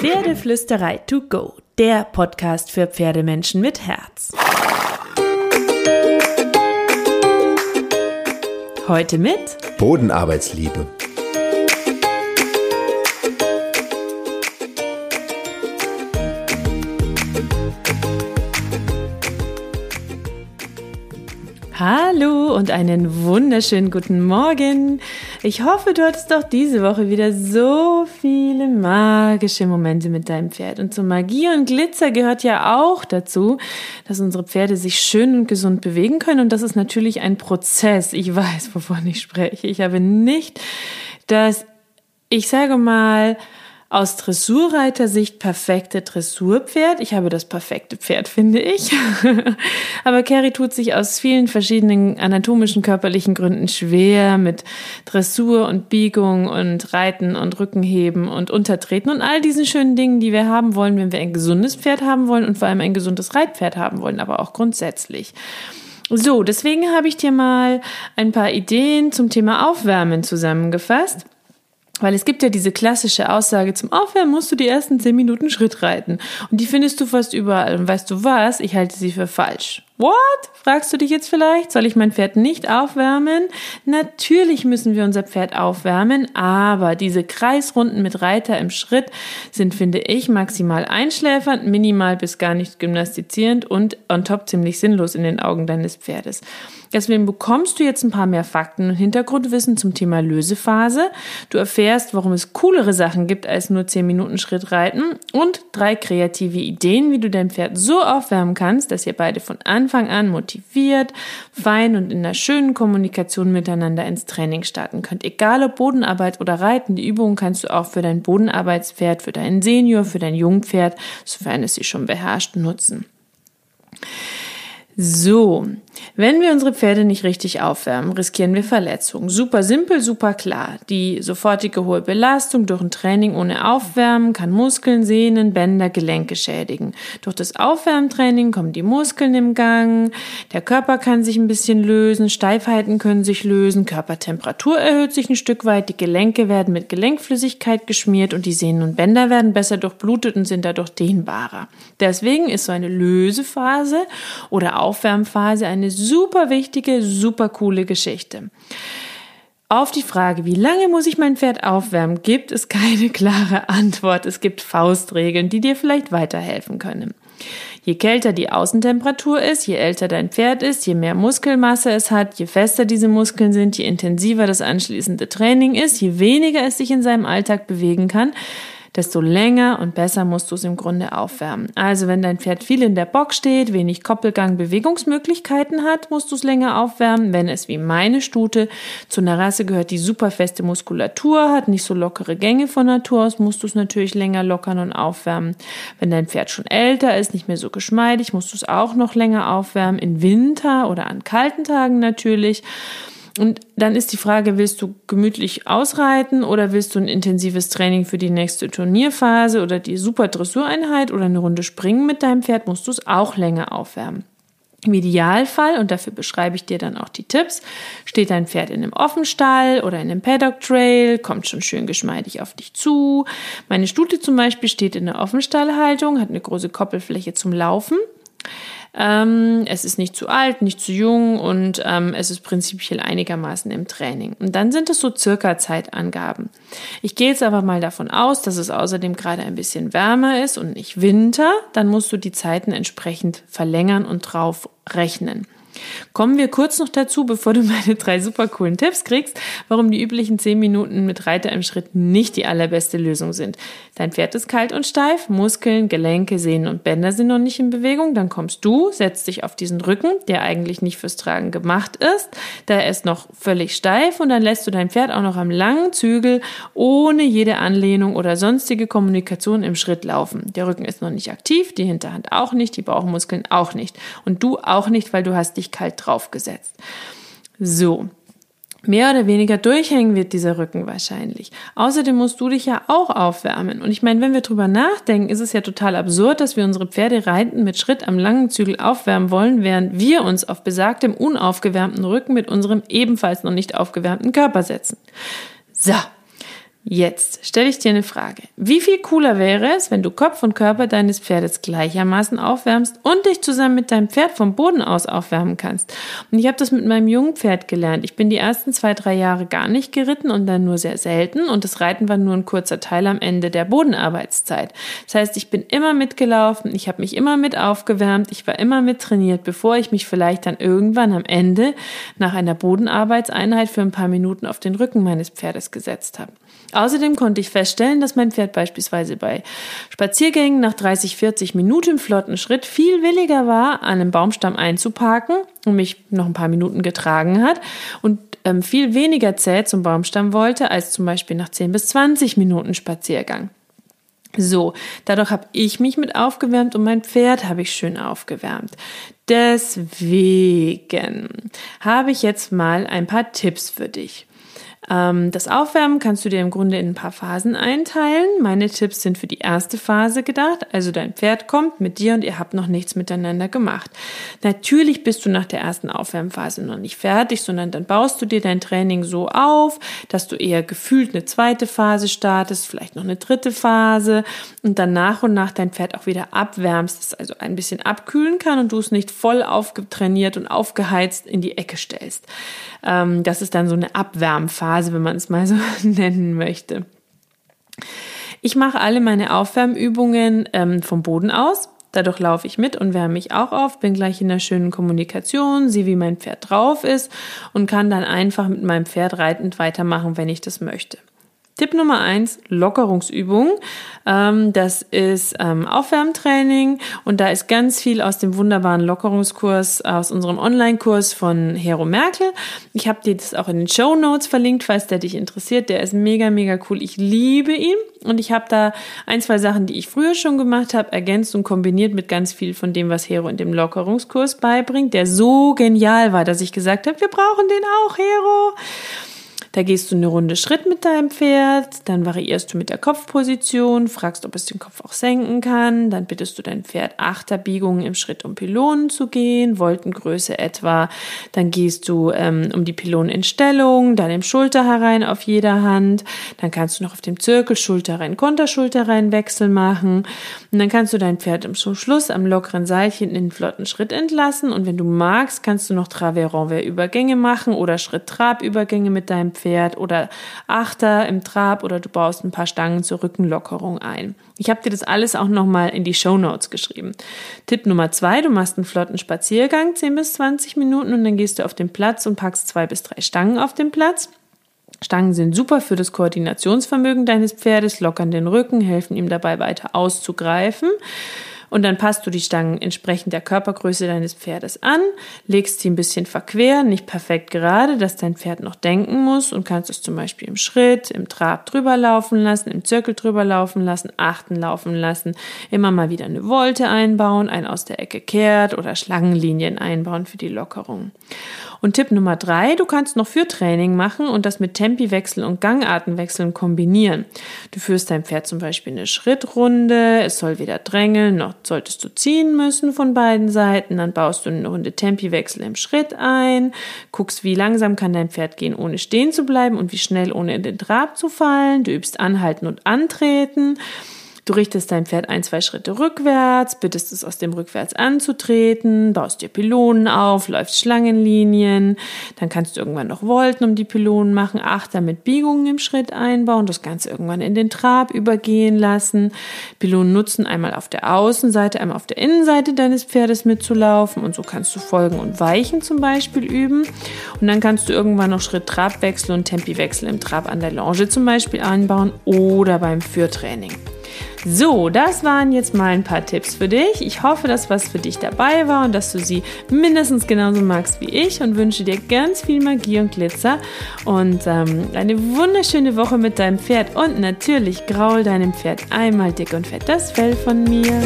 Pferdeflüsterei to go, der Podcast für Pferdemenschen mit Herz. Heute mit Bodenarbeitsliebe. Hallo und einen wunderschönen guten Morgen. Ich hoffe, du hattest doch diese Woche wieder so viele magische Momente mit deinem Pferd. Und zur Magie und Glitzer gehört ja auch dazu, dass unsere Pferde sich schön und gesund bewegen können. Und das ist natürlich ein Prozess. Ich weiß, wovon ich spreche. Ich habe nicht das, ich sage mal, aus Dressurreitersicht perfekte Dressurpferd. Ich habe das perfekte Pferd, finde ich. Aber Carrie tut sich aus vielen verschiedenen anatomischen, körperlichen Gründen schwer mit Dressur und Biegung und Reiten und Rückenheben und Untertreten und all diesen schönen Dingen, die wir haben wollen, wenn wir ein gesundes Pferd haben wollen und vor allem ein gesundes Reitpferd haben wollen, aber auch grundsätzlich. So, deswegen habe ich dir mal ein paar Ideen zum Thema Aufwärmen zusammengefasst. Weil es gibt ja diese klassische Aussage, zum Aufwärmen musst du die ersten zehn Minuten Schritt reiten. Und die findest du fast überall. Und weißt du was? Ich halte sie für falsch. What? Fragst du dich jetzt vielleicht? Soll ich mein Pferd nicht aufwärmen? Natürlich müssen wir unser Pferd aufwärmen, aber diese Kreisrunden mit Reiter im Schritt sind, finde ich, maximal einschläfernd, minimal bis gar nicht gymnastizierend und on top ziemlich sinnlos in den Augen deines Pferdes. Deswegen bekommst du jetzt ein paar mehr Fakten und Hintergrundwissen zum Thema Lösephase. Du erfährst, warum es coolere Sachen gibt als nur 10 Minuten Schritt reiten und drei kreative Ideen, wie du dein Pferd so aufwärmen kannst, dass ihr beide von Anfang an motiviert, fein und in einer schönen Kommunikation miteinander ins Training starten könnt. Egal ob Bodenarbeit oder Reiten, die Übungen kannst du auch für dein Bodenarbeitspferd, für deinen Senior, für dein Jungpferd, sofern es sie schon beherrscht, nutzen. So, wenn wir unsere Pferde nicht richtig aufwärmen, riskieren wir Verletzungen. Super simpel, super klar. Die sofortige hohe Belastung durch ein Training ohne Aufwärmen kann Muskeln, Sehnen, Bänder, Gelenke schädigen. Durch das Aufwärmtraining kommen die Muskeln im Gang, der Körper kann sich ein bisschen lösen, Steifheiten können sich lösen, Körpertemperatur erhöht sich ein Stück weit, die Gelenke werden mit Gelenkflüssigkeit geschmiert und die Sehnen und Bänder werden besser durchblutet und sind dadurch dehnbarer. Deswegen ist so eine Lösephase oder Aufwärmphase eine super wichtige, super coole Geschichte. Auf die Frage, wie lange muss ich mein Pferd aufwärmen, gibt es keine klare Antwort. Es gibt Faustregeln, die dir vielleicht weiterhelfen können. Je kälter die Außentemperatur ist, je älter dein Pferd ist, je mehr Muskelmasse es hat, je fester diese Muskeln sind, je intensiver das anschließende Training ist, je weniger es sich in seinem Alltag bewegen kann, desto länger und besser musst du es im Grunde aufwärmen. Also wenn dein Pferd viel in der Box steht, wenig Koppelgang, Bewegungsmöglichkeiten hat, musst du es länger aufwärmen. Wenn es wie meine Stute zu einer Rasse gehört, die super feste Muskulatur hat, nicht so lockere Gänge von Natur aus, musst du es natürlich länger lockern und aufwärmen. Wenn dein Pferd schon älter ist, nicht mehr so geschmeidig, musst du es auch noch länger aufwärmen. In Winter oder an kalten Tagen natürlich. Und dann ist die Frage, willst du gemütlich ausreiten oder willst du ein intensives Training für die nächste Turnierphase oder die super Dressureinheit oder eine Runde springen mit deinem Pferd, musst du es auch länger aufwärmen. Im Idealfall, und dafür beschreibe ich dir dann auch die Tipps, steht dein Pferd in einem Offenstall oder in einem Paddock Trail, kommt schon schön geschmeidig auf dich zu. Meine Stute zum Beispiel steht in der Offenstallhaltung, hat eine große Koppelfläche zum Laufen. Ähm, es ist nicht zu alt, nicht zu jung und ähm, es ist prinzipiell einigermaßen im Training. Und dann sind es so circa Zeitangaben. Ich gehe jetzt aber mal davon aus, dass es außerdem gerade ein bisschen wärmer ist und nicht Winter. Dann musst du die Zeiten entsprechend verlängern und drauf rechnen. Kommen wir kurz noch dazu, bevor du meine drei super coolen Tipps kriegst, warum die üblichen 10 Minuten mit Reiter im Schritt nicht die allerbeste Lösung sind. Dein Pferd ist kalt und steif, Muskeln, Gelenke, Sehnen und Bänder sind noch nicht in Bewegung, dann kommst du, setzt dich auf diesen Rücken, der eigentlich nicht fürs Tragen gemacht ist, da ist noch völlig steif und dann lässt du dein Pferd auch noch am langen Zügel ohne jede Anlehnung oder sonstige Kommunikation im Schritt laufen. Der Rücken ist noch nicht aktiv, die Hinterhand auch nicht, die Bauchmuskeln auch nicht und du auch nicht, weil du hast dich kalt draufgesetzt. So. Mehr oder weniger durchhängen wird dieser Rücken wahrscheinlich. Außerdem musst du dich ja auch aufwärmen. Und ich meine, wenn wir drüber nachdenken, ist es ja total absurd, dass wir unsere Pferde reiten mit Schritt am langen Zügel aufwärmen wollen, während wir uns auf besagtem unaufgewärmten Rücken mit unserem ebenfalls noch nicht aufgewärmten Körper setzen. So, Jetzt stelle ich dir eine Frage. Wie viel cooler wäre es, wenn du Kopf und Körper deines Pferdes gleichermaßen aufwärmst und dich zusammen mit deinem Pferd vom Boden aus aufwärmen kannst? Und ich habe das mit meinem jungen Pferd gelernt. Ich bin die ersten zwei, drei Jahre gar nicht geritten und dann nur sehr selten und das Reiten war nur ein kurzer Teil am Ende der Bodenarbeitszeit. Das heißt, ich bin immer mitgelaufen, ich habe mich immer mit aufgewärmt, ich war immer mit trainiert, bevor ich mich vielleicht dann irgendwann am Ende nach einer Bodenarbeitseinheit für ein paar Minuten auf den Rücken meines Pferdes gesetzt habe. Außerdem konnte ich feststellen, dass mein Pferd beispielsweise bei Spaziergängen nach 30, 40 Minuten flotten Schritt viel williger war, an einem Baumstamm einzuparken und mich noch ein paar Minuten getragen hat und ähm, viel weniger zäh zum Baumstamm wollte, als zum Beispiel nach 10 bis 20 Minuten Spaziergang. So, dadurch habe ich mich mit aufgewärmt und mein Pferd habe ich schön aufgewärmt. Deswegen habe ich jetzt mal ein paar Tipps für dich. Ähm, das Aufwärmen kannst du dir im Grunde in ein paar Phasen einteilen. Meine Tipps sind für die erste Phase gedacht. Also dein Pferd kommt mit dir und ihr habt noch nichts miteinander gemacht. Natürlich bist du nach der ersten Aufwärmphase noch nicht fertig, sondern dann baust du dir dein Training so auf, dass du eher gefühlt eine zweite Phase startest, vielleicht noch eine dritte Phase und dann nach und nach dein Pferd auch wieder abwärmst, es also ein bisschen abkühlen kann und du es nicht voll aufgetrainiert und aufgeheizt in die Ecke stellst. Ähm, das ist dann so eine Abwärmphase, wenn man es mal so nennen möchte. Ich mache alle meine Aufwärmübungen ähm, vom Boden aus. Dadurch laufe ich mit und wärme mich auch auf, bin gleich in der schönen Kommunikation, sehe, wie mein Pferd drauf ist und kann dann einfach mit meinem Pferd reitend weitermachen, wenn ich das möchte. Tipp Nummer eins, Lockerungsübung. Ähm, das ist ähm, Aufwärmtraining und da ist ganz viel aus dem wunderbaren Lockerungskurs, aus unserem Online-Kurs von Hero Merkel. Ich habe dir das auch in den Show Notes verlinkt, falls der dich interessiert. Der ist mega, mega cool. Ich liebe ihn und ich habe da ein, zwei Sachen, die ich früher schon gemacht habe, ergänzt und kombiniert mit ganz viel von dem, was Hero in dem Lockerungskurs beibringt, der so genial war, dass ich gesagt habe, wir brauchen den auch, Hero. Da gehst du eine Runde Schritt mit deinem Pferd, dann variierst du mit der Kopfposition, fragst, ob es den Kopf auch senken kann, dann bittest du dein Pferd Achterbiegungen im Schritt um Pylonen zu gehen, Wolkengröße etwa, dann gehst du ähm, um die Pylonen in Stellung, dann im Schulter herein auf jeder Hand, dann kannst du noch auf dem Zirkel Schulter rein, Konterschulter rein Wechsel machen. Und dann kannst du dein Pferd im Schluss am lockeren Seilchen in den flotten Schritt entlassen. Und wenn du magst, kannst du noch Travers-Renvers-Übergänge machen oder Schritt-Trab-Übergänge mit deinem Pferd oder Achter im Trab oder du baust ein paar Stangen zur Rückenlockerung ein. Ich habe dir das alles auch nochmal in die Show Notes geschrieben. Tipp Nummer zwei, du machst einen flotten Spaziergang, 10 bis 20 Minuten und dann gehst du auf den Platz und packst zwei bis drei Stangen auf den Platz. Stangen sind super für das Koordinationsvermögen deines Pferdes, lockern den Rücken, helfen ihm dabei weiter auszugreifen. Und dann passt du die Stangen entsprechend der Körpergröße deines Pferdes an, legst sie ein bisschen verquer, nicht perfekt gerade, dass dein Pferd noch denken muss und kannst es zum Beispiel im Schritt, im Trab drüber laufen lassen, im Zirkel drüber laufen lassen, achten laufen lassen, immer mal wieder eine Wolte einbauen, ein aus der Ecke kehrt oder Schlangenlinien einbauen für die Lockerung. Und Tipp Nummer drei, du kannst noch für Training machen und das mit Tempiwechsel und Gangartenwechseln kombinieren. Du führst dein Pferd zum Beispiel eine Schrittrunde, es soll weder drängeln, noch solltest du ziehen müssen von beiden Seiten, dann baust du eine Runde Tempiwechsel im Schritt ein, guckst, wie langsam kann dein Pferd gehen, ohne stehen zu bleiben und wie schnell, ohne in den Trab zu fallen. Du übst anhalten und antreten. Du richtest dein Pferd ein, zwei Schritte rückwärts, bittest es aus dem Rückwärts anzutreten, baust dir Pylonen auf, läufst Schlangenlinien, dann kannst du irgendwann noch Volten um die Pylonen machen, Achter mit Biegungen im Schritt einbauen, das Ganze irgendwann in den Trab übergehen lassen. Pylonen nutzen einmal auf der Außenseite, einmal auf der Innenseite deines Pferdes mitzulaufen und so kannst du Folgen und Weichen zum Beispiel üben. Und dann kannst du irgendwann noch Schritt-Trabwechsel und Tempiwechsel im Trab an der Longe zum Beispiel einbauen oder beim Führtraining. So, das waren jetzt mal ein paar Tipps für dich. Ich hoffe, dass was für dich dabei war und dass du sie mindestens genauso magst wie ich und wünsche dir ganz viel Magie und Glitzer und ähm, eine wunderschöne Woche mit deinem Pferd und natürlich graul deinem Pferd einmal dick und fett das Fell von mir.